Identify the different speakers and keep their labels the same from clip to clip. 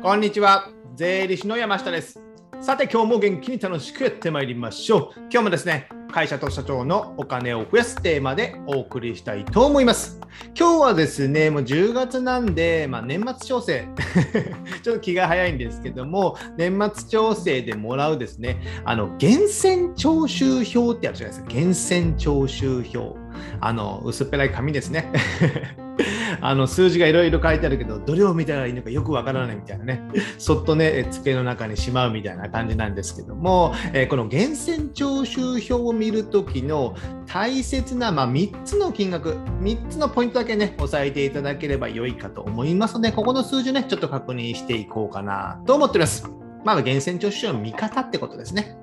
Speaker 1: こんにちは。税理士の山下です。さて、今日も元気に楽しくやってまいりましょう。今日もですね、会社と社長のお金を増やすテーマでお送りしたいと思います。今日はですね、もう10月なんで、まあ、年末調整、ちょっと気が早いんですけども、年末調整でもらうですね、あの、源泉徴収票ってあるじゃないですか。源泉徴収票。あの、薄っぺらい紙ですね。あの数字がいろいろ書いてあるけど、どれを見たらいいのかよくわからないみたいなね、そっとね、机の中にしまうみたいな感じなんですけども、えーこの源泉徴収票を見るときの大切な、まあ、3つの金額、3つのポイントだけね、押さえていただければ良いかと思いますので、ここの数字ね、ちょっと確認していこうかなと思っております。まあ、源泉徴収票の見方ってことですね。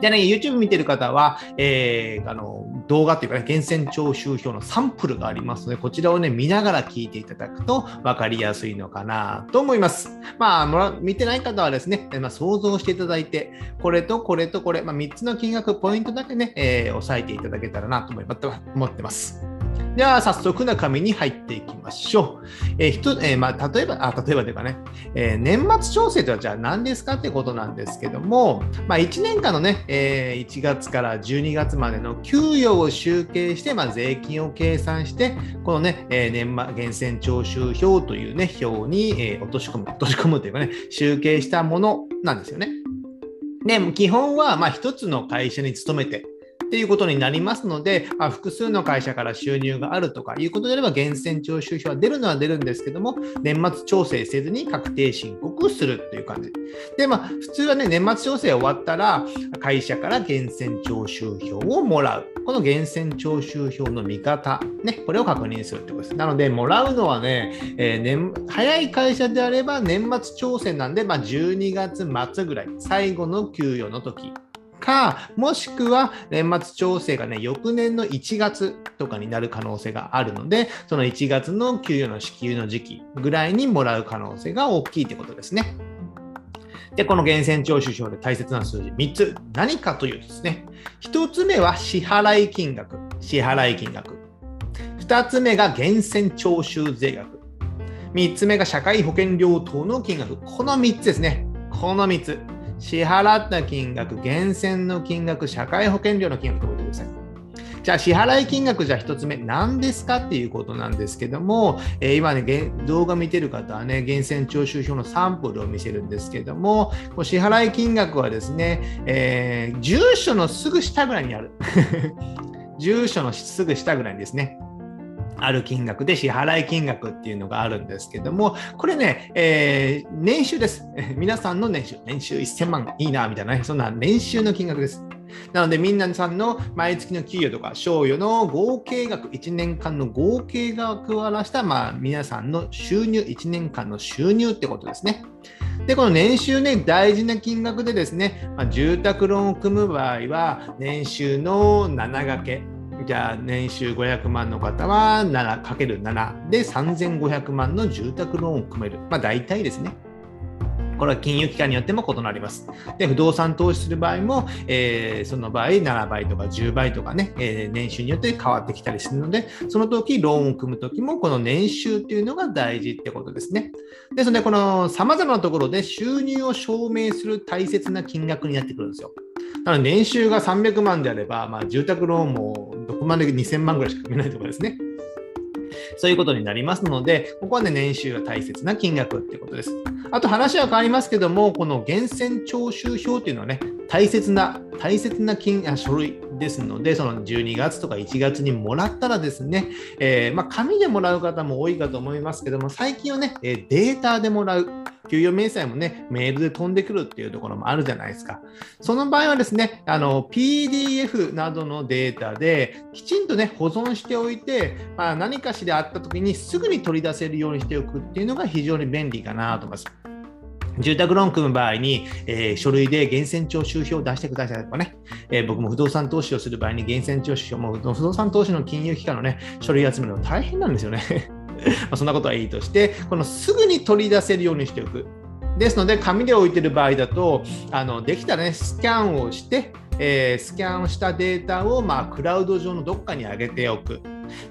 Speaker 1: でね、YouTube 見てる方は、えーあの動画というかね、源泉徴収票のサンプルがありますので、こちらをね、見ながら聞いていただくと分かりやすいのかなと思います。まあ、見てない方はですね、まあ、想像していただいて、これとこれとこれ、まあ、3つの金額、ポイントだけね、えー押さえていただけたらなと思ってます。では、早速中身に入っていきましょう。えーひとえーまあ、例えば、あ、例えばというかね、えー年末調整とはじゃあ何ですかってことなんですけども、まあ、1年間のね、えー1月から12月までの給与を集計して、まあ、税金を計算して、このね、えー年末源泉徴収票というね、表に、え落とし込む、落とし込むというかね、集計したものなんですよね。で、基本は、まあ、一つの会社に勤めて、っていうことになりますので、まあ、複数の会社から収入があるとかいうことであれば、源泉徴収票は出るのは出るんですけども、年末調整せずに確定申告するっていう感じ。で、まあ、普通はね、年末調整終わったら、会社から源泉徴収票をもらう。この源泉徴収票の見方、ね、これを確認するってことです。なので、もらうのはね、えー年早い会社であれば年末調整なんで、まあ、12月末ぐらい、最後の給与の時か、もしくは年末調整がね、翌年の1月とかになる可能性があるので、その1月の給与の支給の時期ぐらいにもらう可能性が大きいってことですね。で、この源泉徴収票で大切な数字3つ、何かというとですね、1つ目は支払い金額、支払い金額。2つ目が源泉徴収税額。3つ目が社会保険料等の金額。この3つですね。この3つ。支払った金額、源泉の金額、社会保険料の金額と覚えてください。じゃあ支払い金額じゃあ1つ目何ですかっていうことなんですけども、えー今ね動画見てる方はね源泉徴収票のサンプルを見せるんですけどもこ支払い金額はですね、えー住所のすぐ下ぐらいにある 住所のすぐ下ぐらいにですねある金額で支払い金額っていうのがあるんですけども、これね、えー年収です。皆さんの年収、年収1000万いいな、みたいなね、そんな年収の金額です。なので、みんなさんの毎月の給与とか賞与の合計額、1年間の合計額を表した、まあ、皆さんの収入、1年間の収入ってことですね。で、この年収ね、大事な金額でですね、まあ、住宅ローンを組む場合は、年収の7掛け。じゃあ、年収500万の方は 7×7 で3500万の住宅ローンを組める。まあ、大体ですね。これは金融機関によっても異なります。で、不動産投資する場合も、えーその場合7倍とか10倍とかね、えー年収によって変わってきたりするので、その時ローンを組む時もこの年収っていうのが大事ってことですね。ですので、この様々なところで収入を証明する大切な金額になってくるんですよ。なので、年収が300万であれば、まあ、住宅ローンもどこまで2000万ぐらいしか組めないところですね。そういうことになりますので、ここはね、年収が大切な金額っていうことです。あと話は変わりますけども、この源泉徴収票っていうのはね、大切な、大切な金あ書類ですので、その12月とか1月にもらったらですね、えーまあ、紙でもらう方も多いかと思いますけども、最近はね、データでもらう。給与明細もね、メールで飛んでくるっていうところもあるじゃないですか。その場合はですね、あの PDF などのデータできちんとね、保存しておいて、まあ、何かしらあった時にすぐに取り出せるようにしておくっていうのが非常に便利かなと思います。住宅ローン組む場合に、えー書類で源泉徴収票を出してくださいとかね、えー僕も不動産投資をする場合に源泉徴収票、も不動産投資の金融機関のね、書類集めるの大変なんですよね。まそんなことはいいとして、このすぐに取り出せるようにしておく。ですので、紙で置いてる場合だと、あのできたらね、スキャンをして、えースキャンしたデータを、まあ、クラウド上のどっかに上げておく。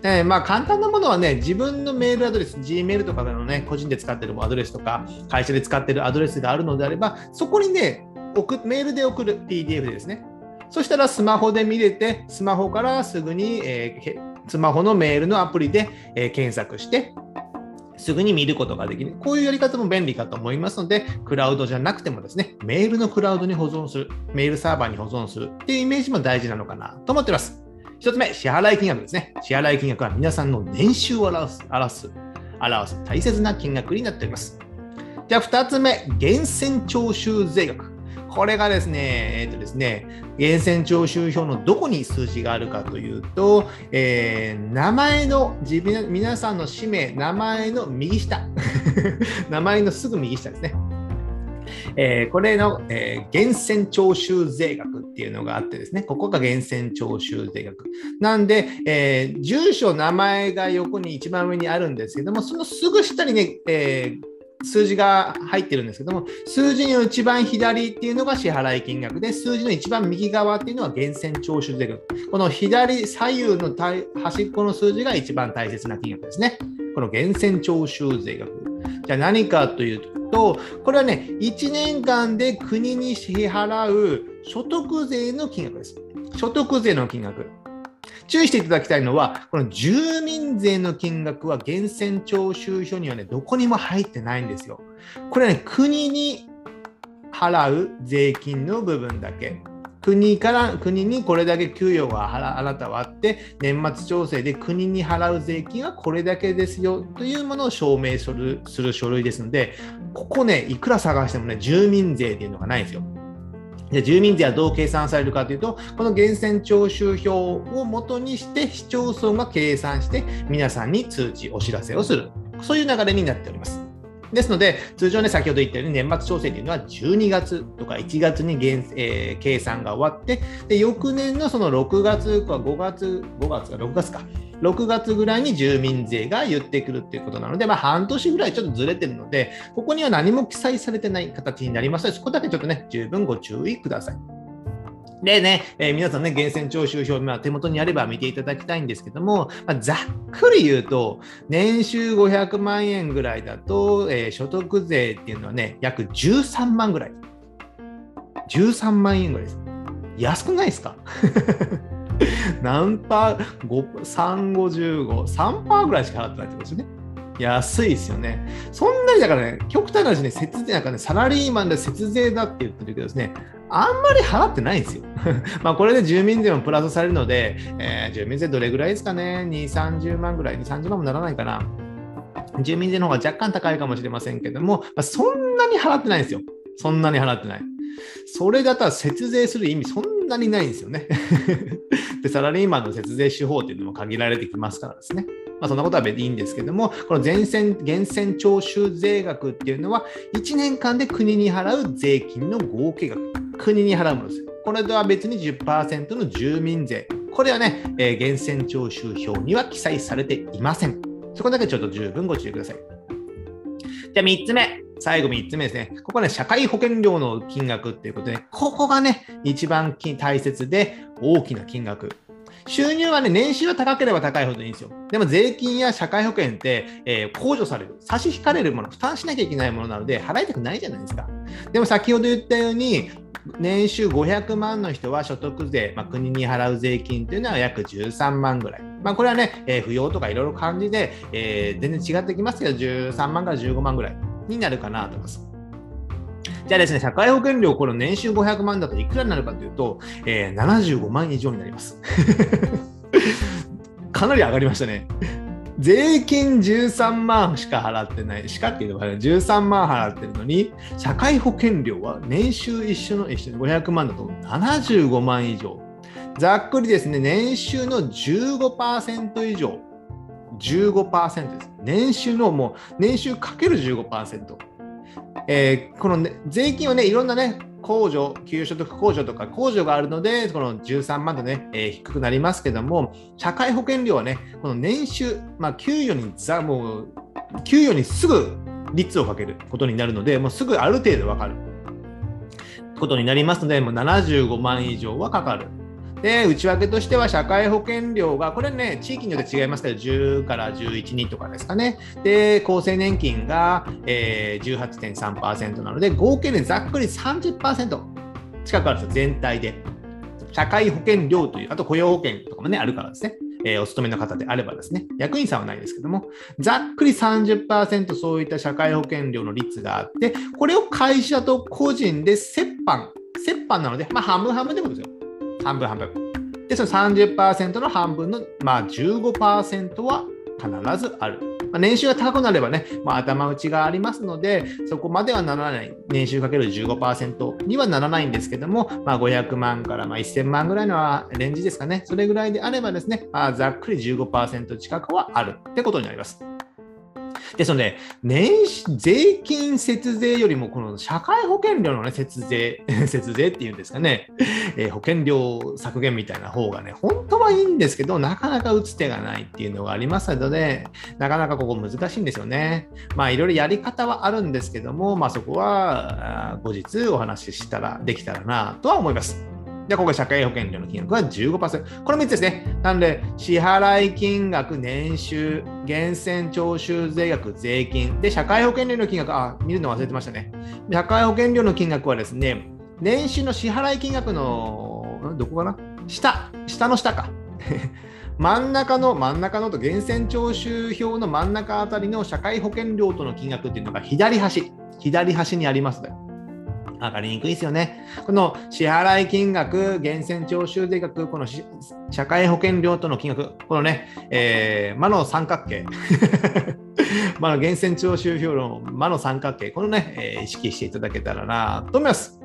Speaker 1: でまあ、簡単なものはね、自分のメールアドレス、Gmail とかのね、個人で使ってるアドレスとか、会社で使ってるアドレスがあるのであれば、そこにね、送メールで送る PDF ですね。そしたらスマホで見れて、スマホからすぐに、えー、スマホのメールのアプリで、えー、検索して、すぐに見ることができる。こういうやり方も便利かと思いますので、クラウドじゃなくてもですね、メールのクラウドに保存する、メールサーバーに保存するっていうイメージも大事なのかなと思ってます。一つ目、支払い金額ですね。支払い金額は皆さんの年収を表す、表す、表す大切な金額になっております。じゃあ二つ目、源泉徴収税額。これがですね、えっ、ー、とですね、源泉徴収票のどこに数字があるかというと、えー、名前の自分、皆さんの氏名、名前の右下、名前のすぐ右下ですね。えー、これの、えー、源泉徴収税額っていうのがあってですね、ここが源泉徴収税額。なんで、えー、住所、名前が横に一番上にあるんですけども、そのすぐ下にね、えー数字が入ってるんですけども、数字の一番左っていうのが支払い金額で、数字の一番右側っていうのは源泉徴収税額。この左左右の端っこの数字が一番大切な金額ですね。この源泉徴収税額。じゃあ何かというと、これはね、1年間で国に支払う所得税の金額です。所得税の金額。注意していただきたいのは、この住民税の金額は源泉徴収書にはね、どこにも入ってないんですよ。これね、国に払う税金の部分だけ。国から国にこれだけ給与があなたはあって年末調整で国に払う税金はこれだけですよというものを証明する書類ですのでここねいくら探してもね住民税っていうのがないんですよ。で住民税はどう計算されるかというと、この源泉徴収票を元にして市町村が計算して皆さんに通知、お知らせをする。そういう流れになっております。ですので、通常ね、先ほど言ったように年末調整というのは12月とか1月にえー、計算が終わって、で翌年のその6月か5月、5月か6月か、6月ぐらいに住民税が言ってくるっていうことなので、まあ、半年ぐらいちょっとずれてるので、ここには何も記載されてない形になりますので、そこだけちょっとね、十分ご注意ください。でね、えー、皆さんね、源泉徴収票、まあ、手元にあれば見ていただきたいんですけども、まあ、ざっくり言うと、年収500万円ぐらいだと、えー、所得税っていうのはね、約13万ぐらい。13万円ぐらいです。安くないですか？何パー、3、55、3パーぐらいしか払ってないってことですよね。安いですよね。そんなにだからね、極端な話ね、節税なんかね、サラリーマンで節税だって言ってるけどですね、あんまり払ってないんですよ。まあこれで住民税もプラスされるので、えー、住民税どれぐらいですかね ?2、30万ぐらい、2、30万もならないかな。住民税の方が若干高いかもしれませんけども、まあ、そんなに払ってないんですよ。そんなに払ってない。それだったら節税する意味そんなにないんですよね。で、サラリーマンの節税手法っていうのも限られてきますからですね。まあ、そんなことは別にいいんですけども、この全線、源泉徴収税額っていうのは、1年間で国に払う税金の合計額、国に払うものです。これとは別に10%の住民税。これはね、えー、源泉徴収表には記載されていません。そこだけちょっと十分ご注意ください。じゃあ3つ目。最後3つ目ですね。ここはね、社会保険料の金額っていうことで、ここがね、一番大切で大きな金額。収入はね、年収は高ければ高いほどいいんですよ。でも税金や社会保険って、えー、控除される、差し引かれるもの、負担しなきゃいけないものなので、払いたくないじゃないですか。でも先ほど言ったように、年収500万の人は所得税、まあ、国に払う税金というのは約13万ぐらい。まあ、これはね、えー、扶養とかいろいろ感じで、えー、全然違ってきますけど、13万から15万ぐらい。になるかなと思います。じゃあですね、社会保険料、この年収500万だといくらになるかというと、えー、75万以上になります。かなり上がりましたね。税金13万しか払ってない、しかっていうのは13万払ってるのに、社会保険料は年収一緒の一緒に500万だと75万以上。ざっくりですね、年収の15%以上15%です。年収のもう、年収かける15%。えー、この、ね、税金はね、いろんなね、控除、給与所得控除とか控除があるので、この13万でね、えー、低くなりますけども、社会保険料はね、この年収、まあ、給与にざ、もう、給与にすぐ率をかけることになるので、もうすぐある程度わかることになりますので、もう75万以上はかかる。で、内訳としては社会保険料が、これね、地域によって違いますけど、10から11人とかですかね。で、厚生年金が、えー、18.3%なので、合計でざっくり30%近くあるんですよ、全体で。社会保険料という、あと雇用保険とかもね、あるからですね。えー、お勤めの方であればですね、役員さんはないですけども、ざっくり30%そういった社会保険料の率があって、これを会社と個人で折半、折半なので、まあ半分半分ってことですよ。半分半分。で、その30%の半分の、まあ、15%は必ずある。まあ、年収が高くなればね、まあ、頭打ちがありますので、そこまではならない。年収かける15%にはならないんですけども、まあ、500万からまあ1000万ぐらいのレンジですかね。それぐらいであればですね、まあ、ざっくり15%近くはあるってことになります。ですので、年税金節税よりも、この社会保険料の、ね、節税、節税っていうんですかね、えー、保険料削減みたいな方がね、本当はいいんですけど、なかなか打つ手がないっていうのがありますので、なかなかここ難しいんですよね。まあ、いろいろやり方はあるんですけども、まあ、そこは後日お話ししたら、できたらなとは思います。で、ここ社会保険料の金額は15%。これ3つですね。なので、支払い金額、年収、源泉徴収税額、税金。で、社会保険料の金額、あ、見るの忘れてましたね。社会保険料の金額はですね、年収の支払い金額の、どこかな？下、下の下か。真ん中の真ん中のと源泉徴収票の真ん中あたりの社会保険料との金額っていうのが左端、左端にありますね。分かりにくいですよね。この支払い金額、源泉徴収税額、この社会保険料との金額、このね、えー、魔の三角形。まあ、源泉徴収票の魔の三角形、このね、えー、意識していただけたらなと思います。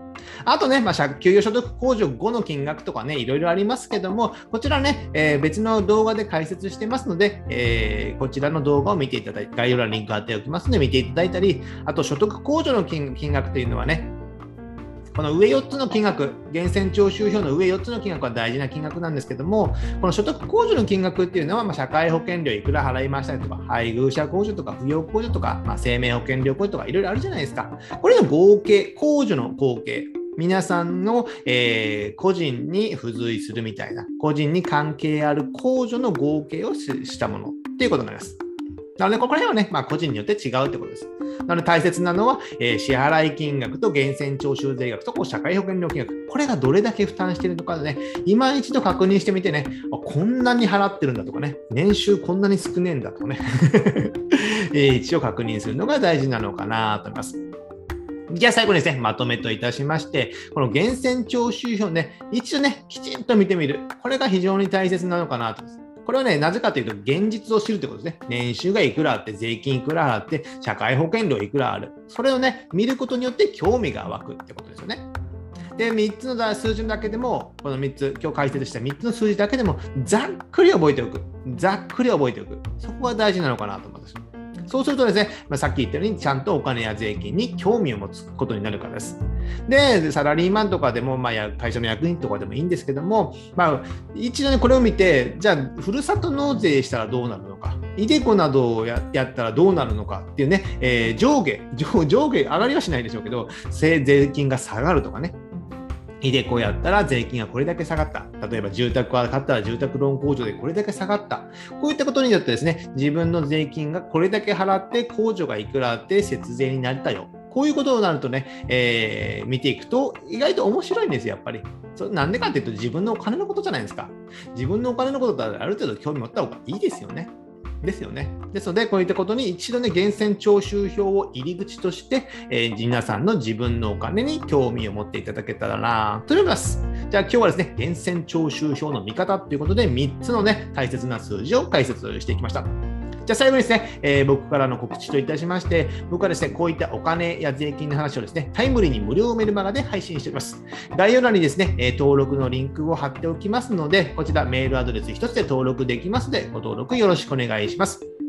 Speaker 1: あとね、まあ、給与所得控除後の金額とかね、いろいろありますけども、こちらね、えー、別の動画で解説してますので、えー、こちらの動画を見ていただいて、概要欄にリンク貼っておきますので、見ていただいたり、あと所得控除の金額というのはね、この上4つの金額、源泉徴収票の上4つの金額は大事な金額なんですけども、この所得控除の金額っていうのは、まあ、社会保険料いくら払いましたりとか、配偶者控除とか、扶養控除とか、まあ、生命保険料控除とか、いろいろあるじゃないですか。これの合計、控除の合計、皆さんの、えー、個人に付随するみたいな、個人に関係ある控除の合計をしたものっていうことになります。なので、ここら辺はね、まあ、個人によって違うってことです。なので、大切なのは、えー、支払い金額と源泉徴収税額とこう社会保険料金額。これがどれだけ負担しているのかでね、今一度確認してみてね、あこんなに払ってるんだとかね、年収こんなに少ねえんだとかね、えー、一応確認するのが大事なのかなと思います。じゃあ最後にですね、まとめといたしまして、この源泉徴収票ね、一度ね、きちんと見てみる。これが非常に大切なのかなと思います。これはね、なぜかというと、現実を知るということですね。年収がいくらあって、税金いくらあって、社会保険料いくらある。それをね、見ることによって興味が湧くってことですよね。で、3つの数字だけでも、この3つ、今日解説した3つの数字だけでも、ざっくり覚えておく。ざっくり覚えておく。そこが大事なのかなと思います。そうするとですね、まあ、さっき言ったように、ちゃんとお金や税金に興味を持つことになるからです。で、サラリーマンとかでも、まあ、会社の役員とかでもいいんですけども、まあ、一度ね、これを見て、じゃあ、ふるさと納税したらどうなるのか、イデコなどをやったらどうなるのかっていうね、えー、上下上、上下上がりはしないでしょうけど、税金が下がるとかね、イデコやったら税金がこれだけ下がった。例えば住宅は買ったら住宅ローン控除でこれだけ下がった。こういったことによってですね、自分の税金がこれだけ払って控除がいくらあって節税になったよ。こういうことになるとね、えー、見ていくと意外と面白いんですよ、やっぱり。それなんでかっていうと自分のお金のことじゃないですか。自分のお金のことだったらある程度興味持った方がいいですよね。ですよね。ですので、こういったことに一度ね、源泉徴収票を入り口として、えー、皆さんの自分のお金に興味を持っていただけたらなと思います。じゃあ今日はですね、源泉徴収票の見方ということで、3つのね、大切な数字を解説していきました。じゃあ最後にですね、えー、僕からの告知といたしまして、僕はですね、こういったお金や税金の話をですね、タイムリーに無料メルマガで配信しております。概要欄にですね、え、登録のリンクを貼っておきますので、こちらメールアドレス1つで登録できますので、ご登録よろしくお願いします。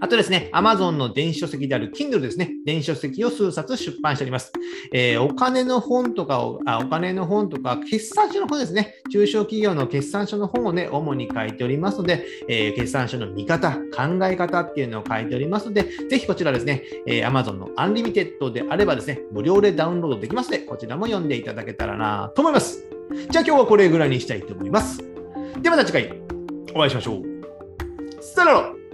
Speaker 1: あとですね、Amazon の電子書籍である Kindle ですね、電子書籍を数冊出版しております。えー、お金の本とかをあ、お金の本とか、決算書の本ですね、中小企業の決算書の本をね、主に書いておりますので、えー、決算書の見方、考え方っていうのを書いておりますので、ぜひこちらですね、えー、Amazon のアンリミテッドであればですね、無料でダウンロードできますので、こちらも読んでいただけたらなと思います。じゃあ今日はこれぐらいにしたいと思います。ではまた次回お会いしましょう。さよなら